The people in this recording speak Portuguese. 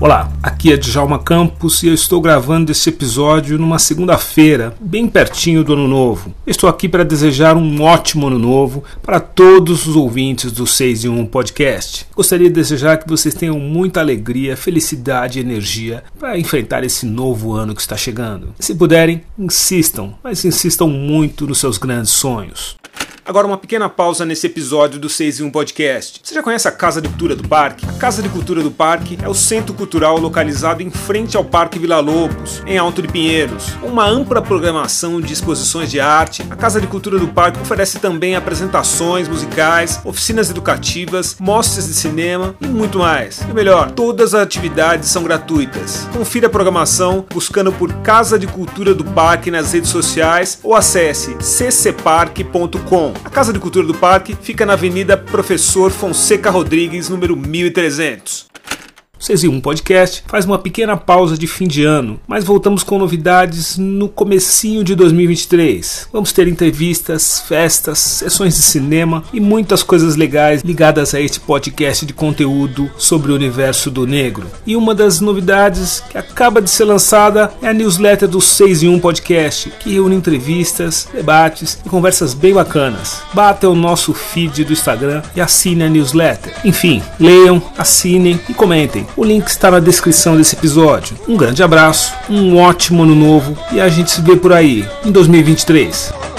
Olá, aqui é Djalma Campos e eu estou gravando este episódio numa segunda-feira, bem pertinho do Ano Novo. Estou aqui para desejar um ótimo Ano Novo para todos os ouvintes do 6 em 1 Podcast. Gostaria de desejar que vocês tenham muita alegria, felicidade e energia para enfrentar esse novo ano que está chegando. Se puderem, insistam, mas insistam muito nos seus grandes sonhos. Agora uma pequena pausa nesse episódio do 6 em 1 Podcast. Você já conhece a Casa de Cultura do Parque? A Casa de Cultura do Parque é o centro cultural localizado em frente ao Parque Vila Lobos, em Alto de Pinheiros. Uma ampla programação de exposições de arte, a Casa de Cultura do Parque oferece também apresentações musicais, oficinas educativas, mostras de cinema e muito mais. E melhor, todas as atividades são gratuitas. Confira a programação buscando por Casa de Cultura do Parque nas redes sociais ou acesse ccparque.com. A Casa de Cultura do Parque fica na Avenida Professor Fonseca Rodrigues, número 1300. 6 e 1 Podcast faz uma pequena pausa de fim de ano, mas voltamos com novidades no comecinho de 2023. Vamos ter entrevistas, festas, sessões de cinema e muitas coisas legais ligadas a este podcast de conteúdo sobre o universo do negro. E uma das novidades que acaba de ser lançada é a newsletter do 6 em 1 Podcast, que reúne entrevistas, debates e conversas bem bacanas. Bata o nosso feed do Instagram e assine a newsletter. Enfim, leiam, assinem e comentem. O link está na descrição desse episódio. Um grande abraço, um ótimo ano novo e a gente se vê por aí em 2023.